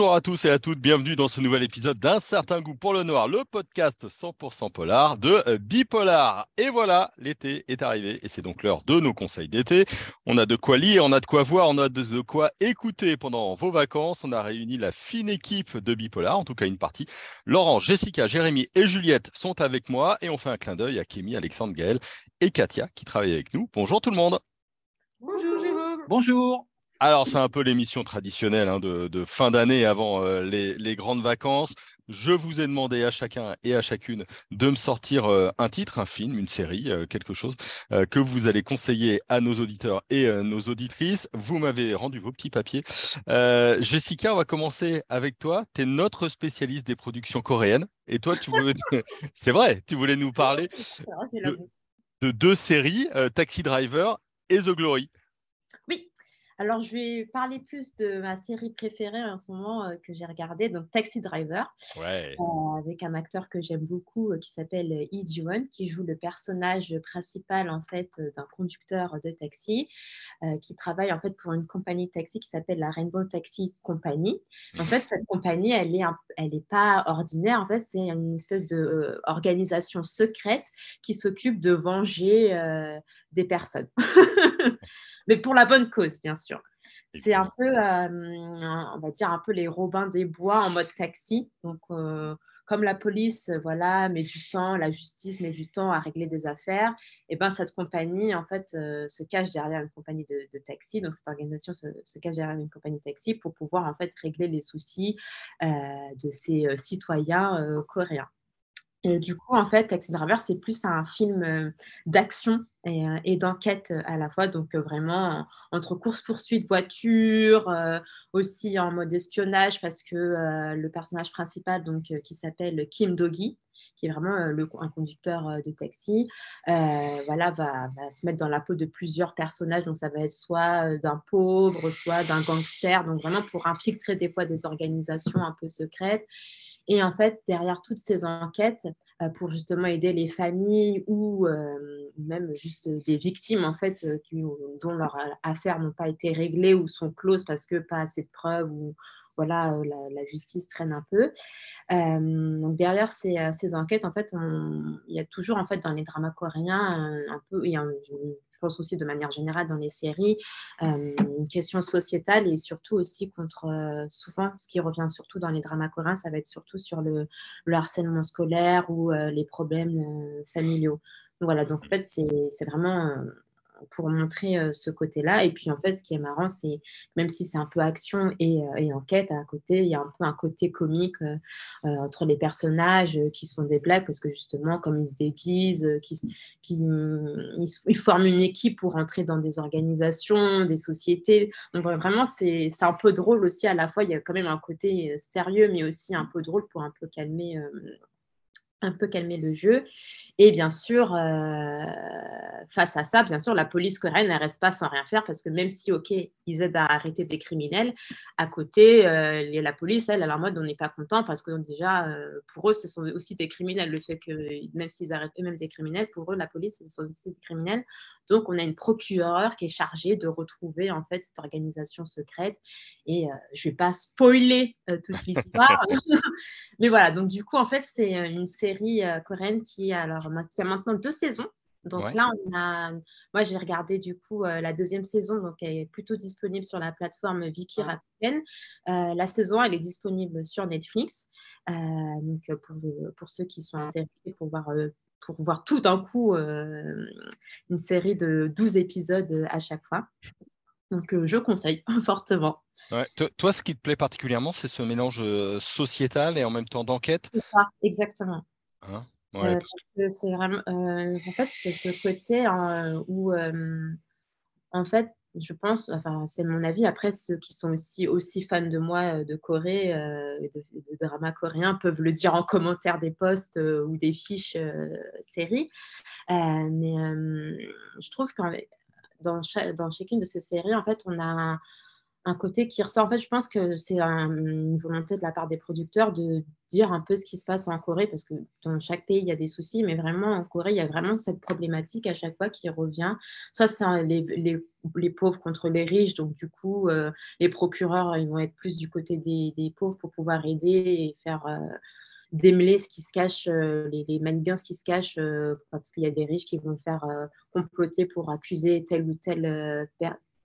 Bonjour à tous et à toutes, bienvenue dans ce nouvel épisode d'un certain goût pour le noir, le podcast 100% polar de euh, Bipolar. Et voilà, l'été est arrivé et c'est donc l'heure de nos conseils d'été. On a de quoi lire, on a de quoi voir, on a de quoi écouter pendant vos vacances. On a réuni la fine équipe de Bipolar, en tout cas une partie. Laurent, Jessica, Jérémy et Juliette sont avec moi et on fait un clin d'œil à Kémy, Alexandre, Gaël et Katia qui travaillent avec nous. Bonjour tout le monde. Bonjour Jérôme. Bonjour. Alors, c'est un peu l'émission traditionnelle hein, de, fin d'année avant euh, les, grandes vacances. Je vous ai demandé à chacun et à chacune de me sortir euh, un titre, un film, une série, euh, quelque chose que vous allez conseiller à nos auditeurs et nos auditrices. Vous m'avez rendu vos petits papiers. Jessica, on va commencer avec toi. Tu es notre spécialiste des productions coréennes. Et toi, tu voulais... c'est vrai, tu voulais nous parler de deux séries, Taxi Driver et The Glory. Alors, je vais parler plus de ma série préférée en ce moment euh, que j'ai regardée, donc Taxi Driver, ouais. euh, avec un acteur que j'aime beaucoup euh, qui s'appelle Lee Ji-won, qui joue le personnage principal en fait d'un conducteur de taxi qui travaille en fait pour une compagnie de taxi qui s'appelle la Rainbow Taxi Company. En mhm. fait, cette compagnie, elle est, elle est pas ordinaire. En fait, c'est une espèce de organisation secrète qui s'occupe de venger des personnes. mais pour la bonne cause, bien sûr. C'est un peu, euh, on va dire, un peu les Robins des Bois en mode taxi. Donc, euh, comme la police, voilà, met du temps, la justice met du temps à régler des affaires, et ben cette compagnie, en fait, euh, se cache derrière une compagnie de, taxi. Donc, cette organisation se, cache derrière une compagnie de taxi pour pouvoir, en fait, régler les soucis de ses citoyens coréens. Du coup, en fait, Taxi Driver, c'est plus un film euh, d'action et, euh, d'enquête euh, à la fois. Donc, vraiment, entre course-poursuite, voiture, aussi en mode espionnage, parce que le personnage principal, donc, qui s'appelle Kim Doggy, qui est vraiment un conducteur de taxi, voilà, va, se mettre dans la peau de plusieurs personnages. Donc, ça va être soit d'un pauvre, soit d'un gangster. Donc, vraiment pour infiltrer des fois des organisations un peu secrètes. Et en fait, derrière toutes ces enquêtes, euh, pour justement aider les familles ou euh, même juste des victimes en fait euh, dont leurs affaires n'ont pas été réglées ou sont closes parce que pas assez de preuves ou voilà la, justice traîne un peu. donc derrière ces, ces, enquêtes, en fait, il y a toujours en fait dans les dramas coréens un, peu, a pense aussi de manière générale dans les séries, euh, une question sociétale et surtout aussi contre, euh, souvent, ce qui revient surtout dans les dramas coréens, ça va être surtout sur le, harcèlement scolaire ou euh, les problèmes familiaux. voilà, donc en fait, c'est vraiment pour montrer euh, ce côté-là. Et puis en fait, ce qui est marrant, c'est même si c'est un peu action et, euh, enquête à côté, il y a un peu un côté comique euh, entre les personnages qui se font des blagues parce que justement, comme ils se déguisent, qui, ils, forment une équipe pour entrer dans des organisations, des sociétés. Donc vraiment, c'est un peu drôle aussi à la fois. Il y a quand même un côté sérieux, mais aussi un peu drôle pour un peu calmer un peu calmer le jeu. Et bien sûr, euh, face à ça, bien sûr, la police coréenne ne reste pas sans rien faire parce que même si, OK, ils aident à arrêter des criminels, à côté, euh, la police, elle, elle est en mode on n'est pas content parce que déjà, euh, pour eux, ce sont aussi des criminels. Le fait que même s'ils arrêtent eux-mêmes des criminels, pour eux, la police, ce sont aussi des criminels. Donc, on a une procureure qui est chargée de retrouver en fait cette organisation secrète. Et je ne vais pas spoiler toute l'histoire, mais voilà. Donc, du coup, en fait, c'est une série coréenne qui, alors, il y a maintenant deux saisons. Donc là, on a, moi j'ai regardé du coup euh, la deuxième saison, donc elle est plutôt disponible sur la plateforme Viki Rakuten. Euh, la saison, elle est disponible sur Netflix. Euh, donc pour, pour, ceux qui sont intéressés pour voir, pour voir tout d'un coup une série de 12 épisodes à chaque fois. Donc je conseille fortement. Toi, ce qui te plaît particulièrement, c'est ce mélange sociétal et en même temps d'enquête? C'est ça, exactement. Hein? Euh, parce que c'est vraiment, euh, en fait, c'est ce côté hein, où, euh, en fait, je pense, enfin, c'est mon avis. Après, ceux qui sont aussi, aussi fans de moi, de Corée, de, de, drama coréen, peuvent le dire en commentaire des posts ou des fiches séries. mais je trouve que dans, dans chacune de ces séries, en fait, on a un, un côté qui ressort. En fait, je pense que c'est une volonté de la part des producteurs de dire un peu ce qui se passe en Corée, parce que dans chaque pays, il y a des soucis, mais vraiment, en Corée, il y a vraiment cette problématique à chaque fois qui revient. Soit c'est les, les pauvres contre les riches. Donc, du coup, les procureurs, ils vont être plus du côté des, des pauvres pour pouvoir aider et faire démêler ce qui se cache, les, les manigances qui se cachent, parce qu'il y a des riches qui vont faire comploter pour accuser telle ou telle,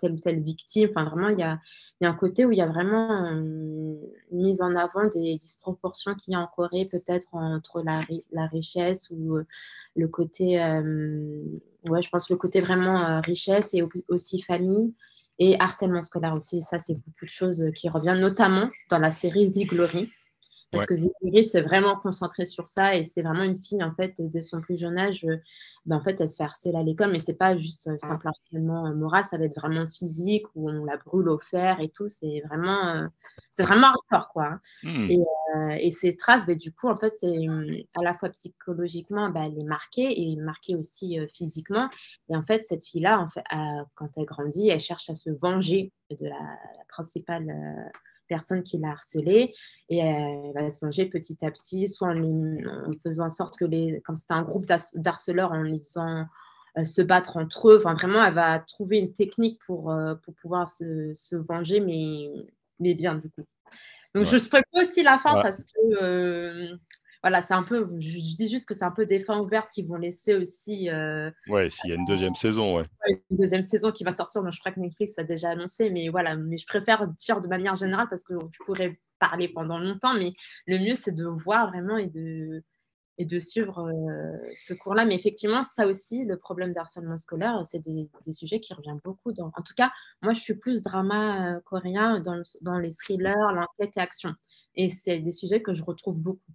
telle ou telle victime. Enfin, vraiment, il y a, y a un côté où il y a vraiment une mise en avant des disproportions qu'il y a en Corée, peut-être entre la, la, richesse ou euh, le côté, euh, ouais, je pense le côté vraiment euh, richesse et aussi famille et harcèlement scolaire aussi. Ça, c'est beaucoup de choses qui reviennent, notamment dans la série The Glory. Parce que Zéphiri s'est vraiment concentrée sur ça et c'est vraiment une fille, en fait, dès son plus jeune âge, euh, ben, en fait, elle se fait harceler à l'école, mais c'est pas juste euh, simple harcèlement euh, moral, ça va être vraiment physique où on la brûle au fer et tout. C'est vraiment, c'est vraiment hardcore, quoi. Hein. Mmh. Et, et, ces traces, ben, du coup, en fait, c'est à la fois psychologiquement, ben, elle est marquée et marquée aussi physiquement. Et en fait, cette fille-là, en fait, quand elle grandit, elle cherche à se venger de la, la principale personne qui l'a harcelée et elle va se venger petit à petit, soit en, faisant en sorte que les, comme c'était un groupe d'harceleurs, en les faisant euh, se battre entre eux. Enfin, vraiment, elle va trouver une technique pour, euh, pour pouvoir se, se, venger, mais, mais bien du coup. Donc, je spoil aussi la fin parce que euh, voilà, c'est un peu, je, dis juste que c'est un peu des fins ouvertes qui vont laisser aussi. Euh, ouais, s'il y a une deuxième saison, ouais. Une deuxième saison qui va sortir, donc je crois que Netflix a déjà annoncé, mais voilà, mais je préfère dire de manière générale parce que je pourrais parler pendant longtemps, mais le mieux c'est de voir vraiment et de et de suivre euh, ce cours-là. Mais effectivement, ça aussi, le problème d'harcèlement scolaire, c'est des, des, sujets qui reviennent beaucoup. Dans... En tout cas, moi, je suis plus drama euh, coréen dans, dans les thrillers, l'enquête et action. Et c'est des sujets que je retrouve beaucoup.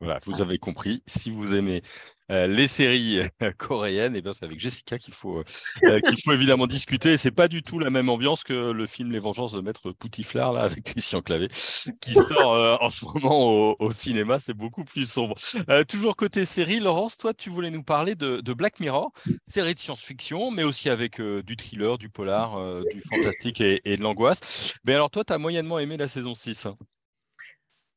Voilà, vous avez compris. Si vous aimez euh, les séries euh, coréennes, et eh bien c'est avec Jessica qu'il faut, euh, qu'il faut évidemment discuter. C'est pas du tout la même ambiance que le film Les Vengeances de Maître Poutiflard là avec Christian Clavé qui sort en ce moment au, cinéma. C'est beaucoup plus sombre. toujours côté série, Laurence, toi tu voulais nous parler de, Black Mirror, série de science-fiction, mais aussi avec du thriller, du polar, du fantastique et, et de l'angoisse. Mais alors toi, tu as moyennement aimé la saison 6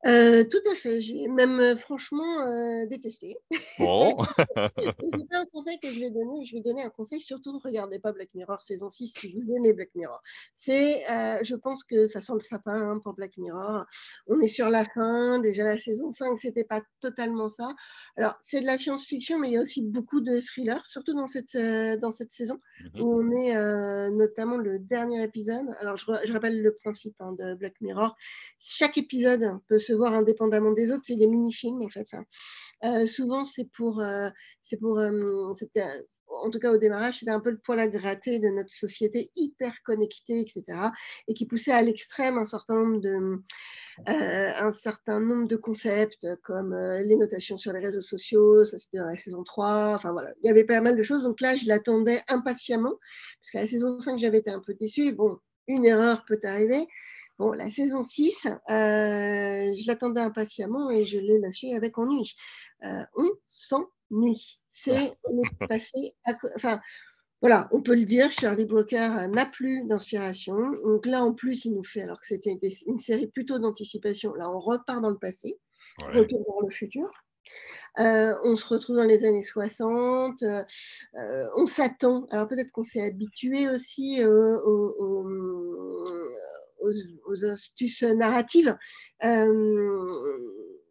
euh, tout à fait, j'ai même franchement euh, détesté. Bon. c'est pas un conseil que je vais donner, je vais donner un conseil, surtout regardez pas Black Mirror saison 6 si vous aimez Black Mirror. C'est, je pense que ça sent le sapin hein, pour Black Mirror. On est sur la fin, déjà la saison 5, c'était pas totalement ça. Alors, c'est de la science-fiction, mais il y a aussi beaucoup de thrillers, surtout dans cette, dans cette saison, mmh où on est notamment le dernier épisode. Alors, je, je rappelle le principe hein, de Black Mirror. Chaque épisode peut se voir indépendamment des autres. C'est des mini-films, en fait. Hein. Euh, souvent, c'est pour. Euh, pour euh, en tout cas au démarrage, c'était un peu le poil à gratter de notre société hyper connectée, etc. Et qui poussait à l'extrême un certain nombre de, un certain nombre de concepts comme les notations sur les réseaux sociaux, ça c'était dans la saison 3, enfin voilà, il y avait pas mal de choses. Donc là, je l'attendais impatiemment, parce qu'à la saison 5, j'avais été un peu déçue. Bon, une erreur peut arriver, Bon, la saison 6, euh, je l'attendais impatiemment et je l'ai lâché avec ennui. Euh, on s'ennuie. C'est, on est passé à, enfin, voilà, on peut le dire, Charlie Brooker n'a plus d'inspiration. Donc là, en plus, il nous fait, alors que c'était une série plutôt d'anticipation, là, on repart dans le passé, retour vers le futur. Euh, on se retrouve dans les années 60, on s'attend, alors peut-être qu'on s'est habitué aussi au, aux, astuces narratives euh,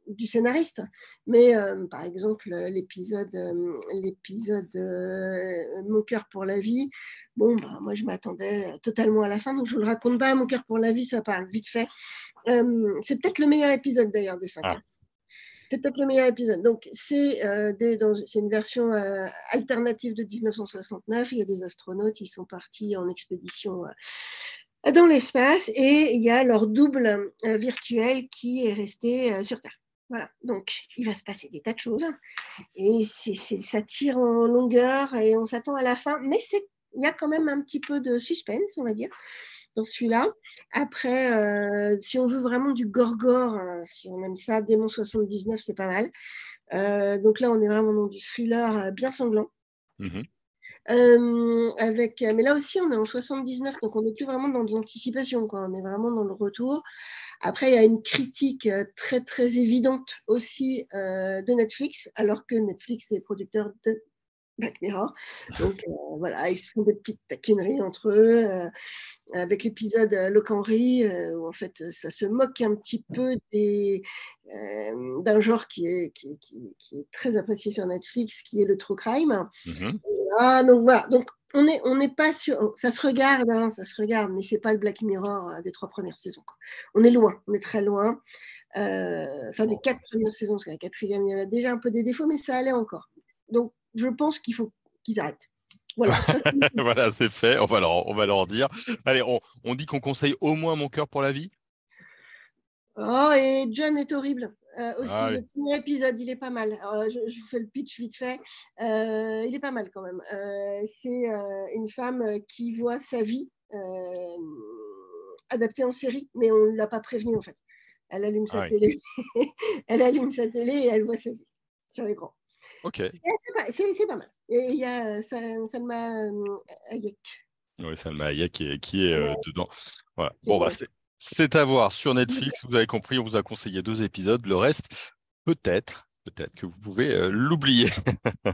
du scénariste. Mais euh, par exemple, l'épisode, euh, l'épisode Mon cœur pour la vie, bon, bah, moi je m'attendais totalement à la fin, donc je ne vous le raconte pas. Mon cœur pour la vie, ça parle vite fait. c'est peut-être le meilleur épisode d'ailleurs des cinq. Ah. C'est peut-être le meilleur épisode. Donc, c'est une version alternative de 1969. Il y a des astronautes, ils sont partis en expédition dans l'espace et il y a leur double euh, virtuel qui est resté euh, sur Terre. Voilà, donc il va se passer des tas de choses et ça tire en longueur et on s'attend à la fin, mais il y a quand même un petit peu de suspense, on va dire, dans celui-là. Après, euh, si on veut vraiment du gorgore, si on aime ça, Démon 79, c'est pas mal. donc là, on est vraiment dans du thriller bien sanglant. Mmh euh, avec, mais là aussi, on est en 79, donc on n'est plus vraiment dans de l'anticipation, on est vraiment dans le retour. Après, il y a une critique euh, très, très évidente aussi euh, de Netflix, alors que Netflix est producteur de Black Mirror. Donc voilà, ils se font des petites taquineries entre eux. avec l'épisode Loc Henry, où en fait ça se moque un petit peu d'un genre qui est, qui, est très apprécié sur Netflix, qui est le true crime. Mm-hmm. Ah, donc voilà, donc on n'est on pas sûr, ça se regarde, hein, ça se regarde, mais c'est pas le Black Mirror des trois premières saisons. On est loin, on est très loin. enfin, des quatre premières saisons, parce que la quatrième, il y avait déjà un peu des défauts, mais ça allait encore. Donc, je pense qu'il faut qu'ils arrêtent. Voilà, voilà c'est fait. On va, leur, on va leur dire. Allez, on, on dit qu'on conseille au moins Mon cœur pour la vie. Oh, et John est horrible. Euh, aussi, ah, le premier épisode, il est pas mal. je, vous fais le pitch vite fait. Euh, il est pas mal quand même. Euh, c'est une femme qui voit sa vie adaptée en série, mais on ne l'a pas prévenue en fait. Elle allume sa ah télé, elle allume sa télé et elle voit sa vie sur l'écran. Ok. C'est pas, mal. Et il y a Salma Hayek. Oui, Salma Hayek qui, qui est dedans. Voilà. Bon, bah, c'est à voir sur Netflix. Vous avez compris, on vous a conseillé deux épisodes. Le reste, peut-être, peut-être que vous pouvez euh, l'oublier.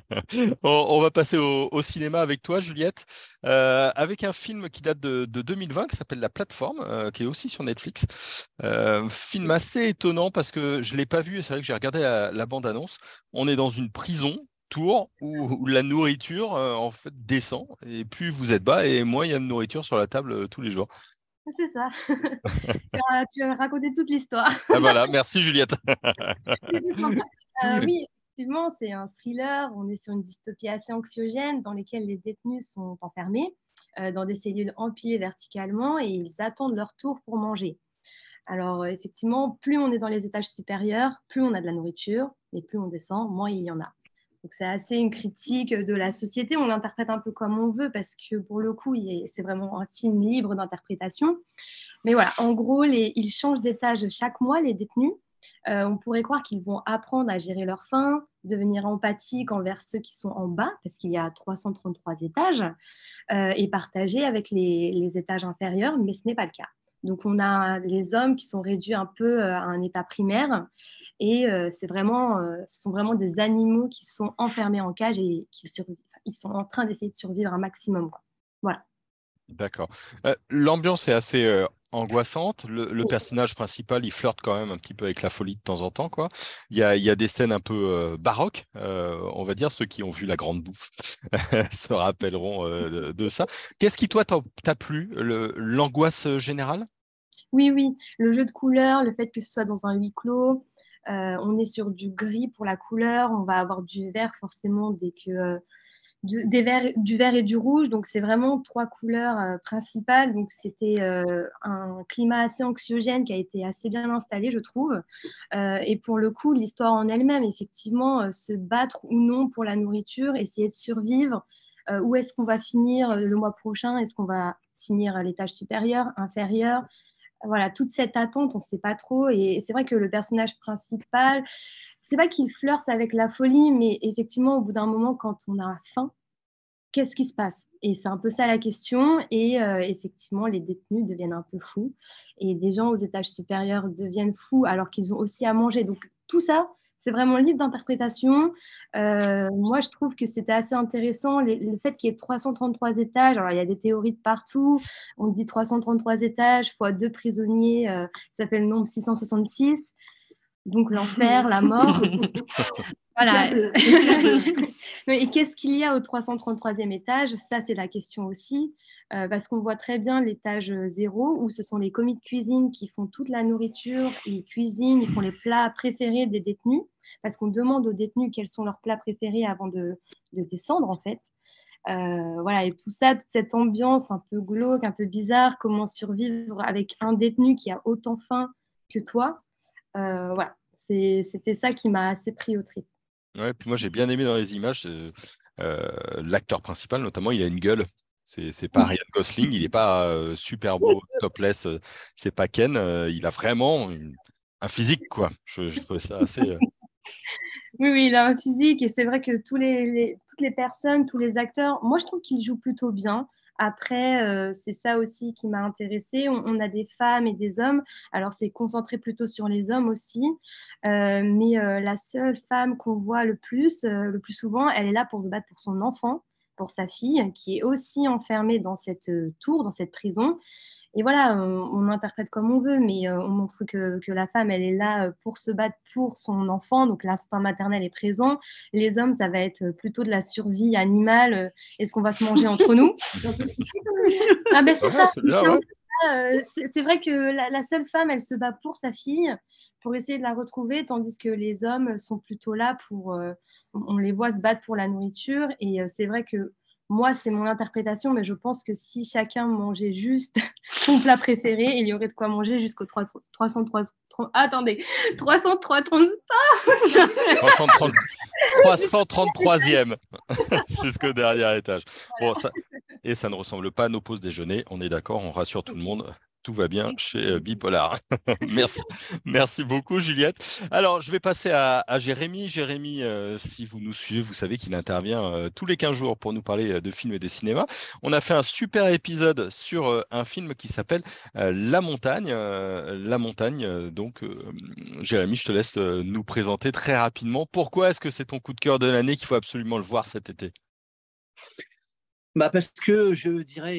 on, va passer au, cinéma avec toi, Juliette, euh, avec un film qui date de, 2020 qui s'appelle La Plateforme, euh, qui est aussi sur Netflix. film assez étonnant parce que je ne l'ai pas vu et c'est vrai que j'ai regardé la, bande-annonce. On est dans une prison tour où, la nourriture en fait descend et plus vous êtes bas et moins il y a de nourriture sur la table tous les jours. C'est ça. tu, as, raconté toute l'histoire. Ah, voilà, merci Juliette. Euh, oui, effectivement, c'est un thriller. On est sur une dystopie assez anxiogène dans laquelle les détenus sont enfermés euh, dans des cellules empilées verticalement et ils attendent leur tour pour manger. Alors, euh, effectivement, plus on est dans les étages supérieurs, plus on a de la nourriture, mais plus on descend, moins il y en a. Donc c'est assez une critique de la société. On l'interprète un peu comme on veut parce que pour le coup, c'est vraiment un film libre d'interprétation. Mais voilà, en gros, ils changent d'étage chaque mois, les détenus. Euh, on pourrait croire qu'ils vont apprendre à gérer leur faim, devenir empathiques envers ceux qui sont en bas, parce qu'il y a 333 étages, euh, et partager avec les, étages inférieurs, mais ce n'est pas le cas. Donc on a les hommes qui sont réduits un peu euh, à un état primaire et c'est vraiment, ce sont vraiment des animaux qui sont enfermés en cage et qui survivent. Ils sont en train d'essayer de survivre un maximum. Voilà. D'accord. L'ambiance est assez angoissante. Le, personnage principal, il flirte quand même un petit peu avec la folie de temps en temps. Quoi. Il, y a, il y a des scènes un peu baroques, on va dire. Ceux qui ont vu La Grande Bouffe se rappelleront de, ça. Qu'est-ce qui, toi, t'a plu L'angoisse générale? Oui, oui. Le jeu de couleurs, le fait que ce soit dans un huis clos, euh, on est sur du gris pour la couleur, on va avoir du vert forcément dès que euh, du, du vert et du rouge. Donc c'est vraiment trois couleurs euh, principales. Donc c'était un climat assez anxiogène qui a été assez bien installé, je trouve. et pour le coup, l'histoire en elle-même, effectivement, se battre ou non pour la nourriture, essayer de survivre. où est-ce qu'on va finir le mois prochain? Est-ce qu'on va finir à l'étage supérieur, inférieur? Voilà, toute cette attente, on ne sait pas trop. Et c'est vrai que le personnage principal, c'est pas qu'il flirte avec la folie, mais effectivement, au bout d'un moment, quand on a faim, qu'est-ce qui se passe? Et c'est un peu ça la question. Et euh, effectivement, les détenus deviennent un peu fous. Et des gens aux étages supérieurs deviennent fous alors qu'ils ont aussi à manger. Donc tout ça, c'est vraiment libre d'interprétation. Euh, moi, je trouve que c'était assez intéressant le, fait qu'il y ait 333 étages. Alors, il y a des théories de partout. On dit 333 étages fois deux prisonniers, euh, ça fait le nombre 666. Donc, l'enfer, la mort. voilà. Et qu'est-ce qu'il y a au 333e étage? Ça, c'est la question aussi. Euh, parce qu'on voit très bien l'étage zéro où ce sont les commis de cuisine qui font toute la nourriture, ils cuisinent, ils font les plats préférés des détenus, parce qu'on demande aux détenus quels sont leurs plats préférés avant de, descendre en fait. Euh, voilà, et tout ça, toute cette ambiance un peu glauque, un peu bizarre, comment survivre avec un détenu qui a autant faim que toi. Euh, voilà, c'était ça qui m'a assez pris au trip. Ouais, puis moi j'ai bien aimé dans les images, l'acteur principal notamment, il a une gueule c'est pas Ryan Gosling, il n'est pas euh, super beau, topless, euh, c'est pas Ken, euh, il a vraiment un physique, quoi. Je, je trouve ça assez. Oui, oui, il a un physique et c'est vrai que tous les, toutes les personnes, tous les acteurs, moi je trouve qu'ils jouent plutôt bien. Après, c'est ça aussi qui m'a intéressée. On, a des femmes et des hommes. Alors, c'est concentré plutôt sur les hommes aussi. mais la seule femme qu'on voit le plus, le plus souvent, elle est là pour se battre pour son enfant, pour sa fille, qui est aussi enfermée dans cette tour, dans cette prison. Et voilà, on, interprète comme on veut, mais euh, on montre que, que, la femme, elle est là euh, pour se battre pour son enfant, donc l'instinct maternel est présent. Les hommes, ça va être plutôt de la survie animale. Euh, est-ce qu'on va se manger entre nous? Ah ben c'est ça. C'est vrai que la, seule femme, elle se bat pour sa fille, pour essayer de la retrouver, tandis que les hommes sont plutôt là pour... on les voit se battre pour la nourriture, et c'est vrai que moi, c'est mon interprétation, mais je pense que si chacun mangeait juste son plat préféré, il y aurait de quoi manger jusqu'au 303. Attendez, 303 333e jusqu'au dernier étage. Et ça ne ressemble pas à nos pauses déjeuner. On est d'accord, on rassure tout le monde tout va bien chez euh, Bipolar. merci, merci beaucoup Juliette. Alors, je vais passer à, Jérémy. Jérémy, euh, si vous nous suivez, vous savez qu'il intervient euh, tous les 15 jours pour nous parler de films et de cinéma. On a fait un super épisode sur un film qui s'appelle La Montagne. La Montagne, donc Jérémy, je te laisse nous présenter très rapidement. Pourquoi est-ce que c'est ton coup de cœur de l'année qu'il faut absolument le voir cet été? Bah parce que je dirais,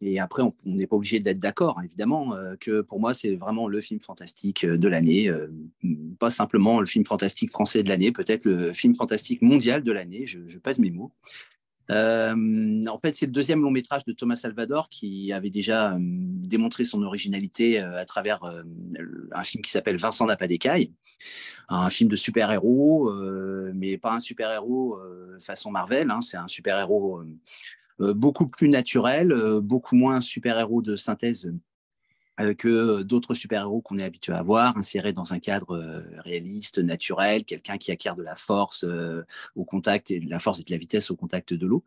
et, après on n'est pas obligé d'être d'accord évidemment, euh, que pour moi c'est vraiment le film fantastique euh, de l'année, euh, pas simplement le film fantastique français de l'année, peut-être le film fantastique mondial de l'année, je, je, passe mes mots. Euh, en fait, c'est le deuxième long métrage de Thomas Salvador qui avait déjà euh, démontré son originalité euh, à travers un film qui s'appelle Vincent n'a pas d'écaille, un film de super-héros, mais pas un super-héros façon Marvel, hein, c'est un super-héros beaucoup plus naturel, beaucoup moins super-héros de synthèse que d'autres super-héros qu'on est habitué à voir, insérés dans un cadre euh, réaliste, naturel, quelqu'un qui acquiert de la force euh, au contact, et de la force et de la vitesse au contact de l'eau.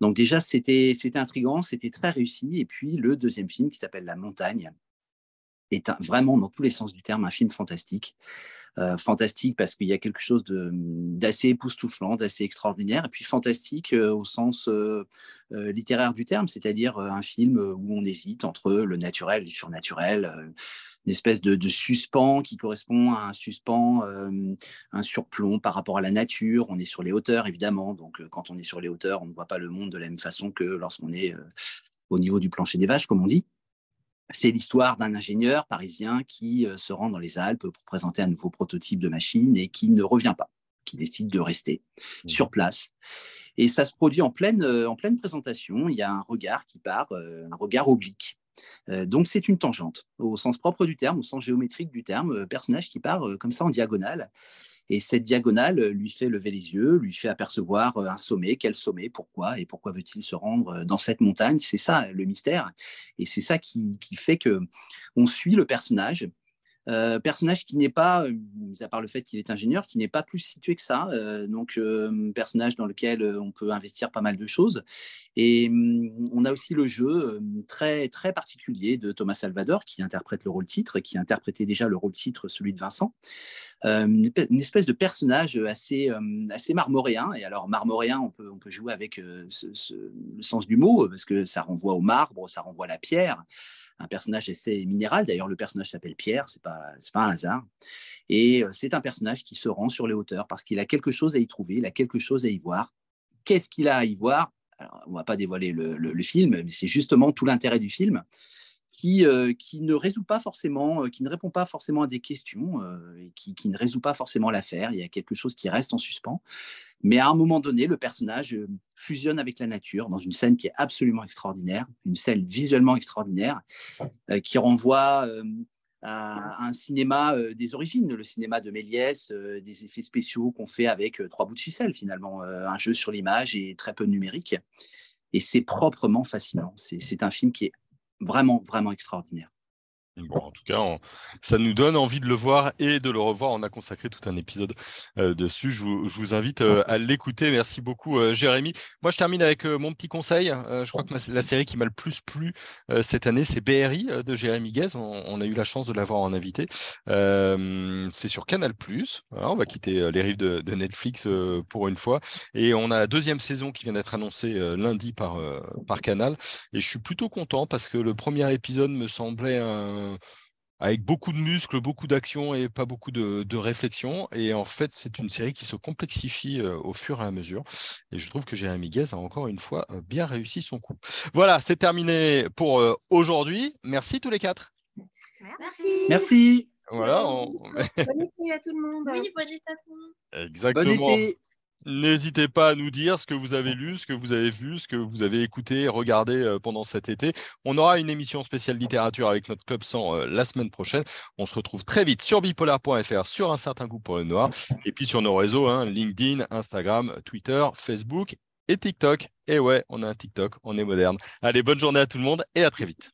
Donc déjà, c'était intriguant, c'était très réussi. Et puis le deuxième film qui s'appelle La Montagne est vraiment, dans tous les sens du terme, un film fantastique. Euh, fantastique parce qu'il y a quelque chose d'assez époustouflant, d'assez extraordinaire, et puis fantastique euh, au sens euh, littéraire du terme, c'est-à-dire un film où on hésite entre le naturel et le surnaturel une espèce de, de, suspens qui correspond à un suspens, un surplomb par rapport à la nature. On est sur les hauteurs, évidemment. Donc, quand on est sur les hauteurs, on ne voit pas le monde de la même façon que lorsqu'on est au niveau du plancher des vaches, comme on dit. C'est l'histoire d'un ingénieur parisien qui euh, se rend dans les Alpes pour présenter un nouveau prototype de machine et qui ne revient pas, qui décide de rester mmh. sur place. Et ça se produit en pleine, euh, en pleine présentation. Il y a un regard qui part, euh, un regard oblique. donc c'est une tangente, au sens propre du terme, au sens géométrique du terme, personnage qui part comme ça en diagonale. Et cette diagonale lui fait lever les yeux, lui fait apercevoir un sommet. Quel sommet? Pourquoi? Et pourquoi veut-il se rendre dans cette montagne? C'est ça le mystère. Et c'est ça qui, fait que on suit le personnage euh, personnage qui n'est pas, euh, mis à part le fait qu'il est ingénieur, qui n'est pas plus situé que ça. Euh, donc, personnage dans lequel on peut investir pas mal de choses. Et mm, on a aussi le jeu très, très particulier de Thomas Salvador, qui interprète le rôle titre, qui interprétait déjà le rôle titre, celui de Vincent. Une, espèce de personnage assez, assez marmoréen. Et alors, marmoréen, on peut, on peut jouer avec le sens du mot, parce que ça renvoie au marbre, ça renvoie à la pierre un personnage assez minéral. D'ailleurs, le personnage s'appelle Pierre, c'est pas pas un hasard. Et euh, c'est un personnage qui se rend sur les hauteurs parce qu'il a quelque chose à y trouver, il a quelque chose à y voir. Qu'est-ce qu'il a à y voir? On va pas dévoiler le, film, mais c'est justement tout l'intérêt du film. Qui, euh, qui, ne résout pas forcément, euh, qui ne répond pas forcément à des questions, et qui, ne résout pas forcément l'affaire. Il y a quelque chose qui reste en suspens. Mais à un moment donné, le personnage euh, fusionne avec la nature dans une scène qui est absolument extraordinaire, une scène visuellement extraordinaire, euh, qui renvoie euh, à un cinéma des origines, le cinéma de Méliès, des effets spéciaux qu'on fait avec trois bouts de ficelle finalement, un jeu sur l'image et très peu numérique. Et c'est proprement fascinant. C'est un film qui est vraiment, vraiment extraordinaire. Bon, en tout cas, ça nous donne envie de le voir et de le revoir. On a consacré tout un épisode euh, dessus. Je vous, invite euh, à l'écouter. Merci beaucoup, euh, Jérémy. Moi, je termine avec mon petit conseil. je crois que la série qui m'a le plus plu cette année, c'est BRI de Jérémy Guez. On, a eu la chance de l'avoir en invité. c'est sur Canal+. on va quitter les rives de, Netflix pour une fois. Et on a la deuxième saison qui vient d'être annoncée lundi par, par Canal. Et je suis plutôt content parce que le premier épisode me semblait un avec beaucoup de muscles, beaucoup d'action et pas beaucoup de, de réflexion. Et en fait, c'est une série qui se complexifie euh, au fur et à mesure. Et je trouve que Jérémy Guez a encore une fois euh, bien réussi son coup. Voilà, c'est terminé pour aujourd'hui. Merci tous les quatre. Merci. Merci. Voilà. Bonne été à tout le monde. Oui, bonne été à tout le monde. Exactement. N'hésitez pas à nous dire ce que vous avez lu, ce que vous avez vu, ce que vous avez écouté, regardé euh, pendant cet été. On aura une émission spéciale littérature avec notre Club 100 euh, la semaine prochaine. On se retrouve très vite sur bipolar.fr, sur un certain goût pour le noir, et puis sur nos réseaux, hein, LinkedIn, Instagram, Twitter, Facebook et TikTok. Et ouais, on a un TikTok, on est moderne. Allez, bonne journée à tout le monde et à très vite.